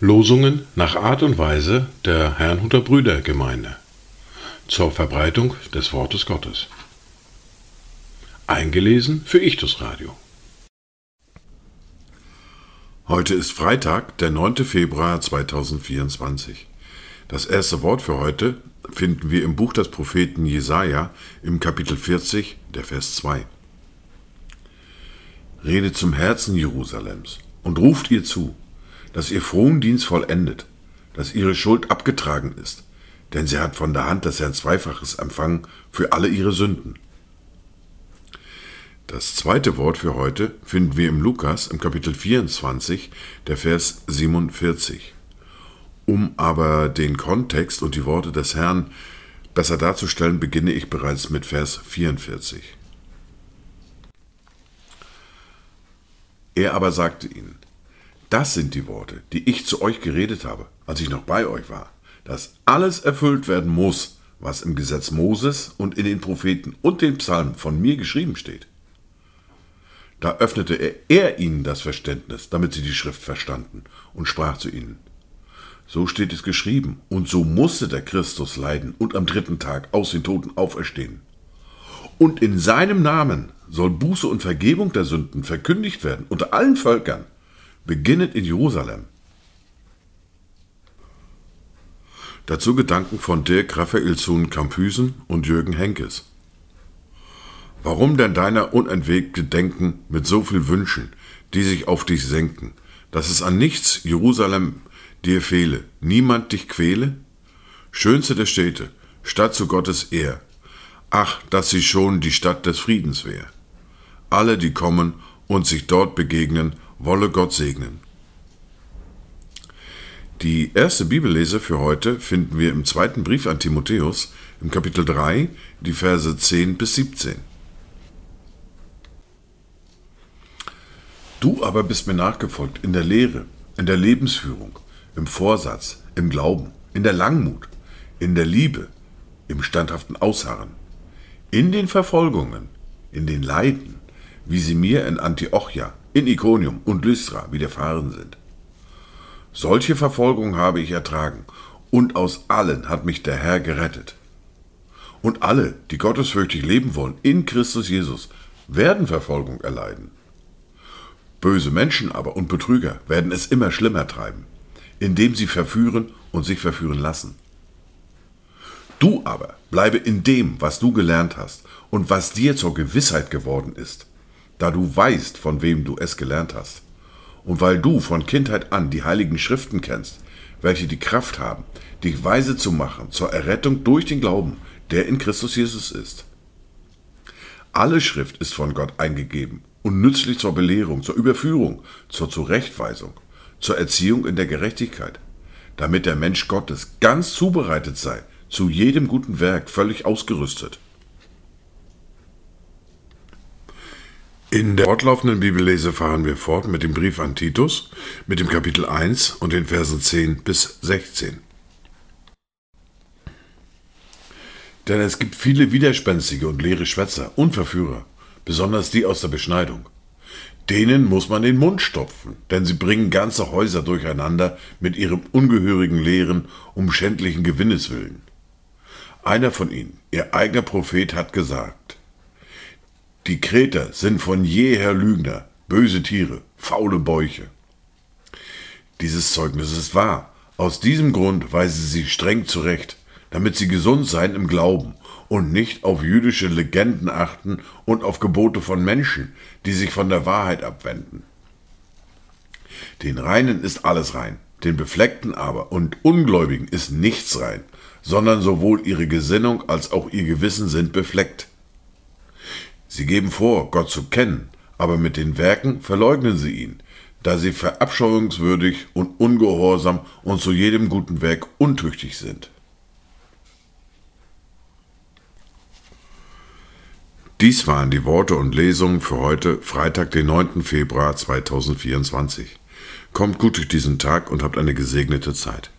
Losungen nach Art und Weise der Herrnhuter Brüdergemeinde zur Verbreitung des Wortes Gottes. Eingelesen für Ichtus Radio. Heute ist Freitag, der 9. Februar 2024. Das erste Wort für heute finden wir im Buch des Propheten Jesaja im Kapitel 40, der Vers 2. Redet zum Herzen Jerusalems und ruft ihr zu, dass ihr Frondienst vollendet, dass ihre Schuld abgetragen ist, denn sie hat von der Hand des Herrn Zweifaches empfangen für alle ihre Sünden. Das zweite Wort für heute finden wir im Lukas im Kapitel 24, der Vers 47. Um aber den Kontext und die Worte des Herrn besser darzustellen, beginne ich bereits mit Vers 44. Er aber sagte ihnen, das sind die Worte, die ich zu euch geredet habe, als ich noch bei euch war, dass alles erfüllt werden muss, was im Gesetz Moses und in den Propheten und den Psalmen von mir geschrieben steht. Da öffnete er, er ihnen das Verständnis, damit sie die Schrift verstanden, und sprach zu ihnen, so steht es geschrieben, und so musste der Christus leiden und am dritten Tag aus den Toten auferstehen. Und in seinem Namen soll Buße und Vergebung der Sünden verkündigt werden unter allen Völkern, beginnet in Jerusalem. Dazu Gedanken von Dirk Raphaelson Kampüsen und Jürgen Henkes. Warum denn deiner unentwegte Denken mit so viel Wünschen, die sich auf dich senken, dass es an nichts, Jerusalem, dir fehle, niemand dich quäle? Schönste der Städte, Stadt zu Gottes Ehr, ach, dass sie schon die Stadt des Friedens wär. Alle, die kommen und sich dort begegnen, wolle Gott segnen. Die erste Bibellese für heute finden wir im zweiten Brief an Timotheus im Kapitel 3, die Verse 10 bis 17. Du aber bist mir nachgefolgt in der Lehre, in der Lebensführung, im Vorsatz, im Glauben, in der Langmut, in der Liebe, im standhaften Ausharren, in den Verfolgungen, in den Leiden, wie sie mir in Antiochia, in Iconium und Lystra widerfahren sind. Solche Verfolgung habe ich ertragen, und aus allen hat mich der Herr gerettet. Und alle, die gottesfürchtig leben wollen in Christus Jesus, werden Verfolgung erleiden. Böse Menschen aber und Betrüger werden es immer schlimmer treiben, indem sie verführen und sich verführen lassen. Du aber bleibe in dem, was du gelernt hast und was dir zur Gewissheit geworden ist, da du weißt, von wem du es gelernt hast. Und weil du von Kindheit an die heiligen Schriften kennst, welche die Kraft haben, dich weise zu machen zur Errettung durch den Glauben, der in Christus Jesus ist. Alle Schrift ist von Gott eingegeben und nützlich zur Belehrung, zur Überführung, zur Zurechtweisung, zur Erziehung in der Gerechtigkeit, damit der Mensch Gottes ganz zubereitet sei, zu jedem guten Werk völlig ausgerüstet. In der fortlaufenden Bibellese fahren wir fort mit dem Brief an Titus, mit dem Kapitel 1 und den Versen 10 bis 16. Denn es gibt viele widerspenstige und leere Schwätzer und Verführer, besonders die aus der Beschneidung. Denen muss man den Mund stopfen, denn sie bringen ganze Häuser durcheinander mit ihrem ungehörigen Lehren um schändlichen Gewinnes willen. Einer von ihnen, ihr eigener Prophet, hat gesagt, die Kreter sind von jeher Lügner, böse Tiere, faule Bäuche. Dieses Zeugnis ist wahr. Aus diesem Grund weise sie streng zurecht, damit sie gesund seien im Glauben und nicht auf jüdische Legenden achten und auf Gebote von Menschen, die sich von der Wahrheit abwenden. Den Reinen ist alles rein, den Befleckten aber und Ungläubigen ist nichts rein, sondern sowohl ihre Gesinnung als auch ihr Gewissen sind befleckt. Sie geben vor, Gott zu kennen, aber mit den Werken verleugnen sie ihn, da sie verabscheuungswürdig und ungehorsam und zu jedem guten Werk untüchtig sind. Dies waren die Worte und Lesungen für heute, Freitag, den 9. Februar 2024. Kommt gut durch diesen Tag und habt eine gesegnete Zeit.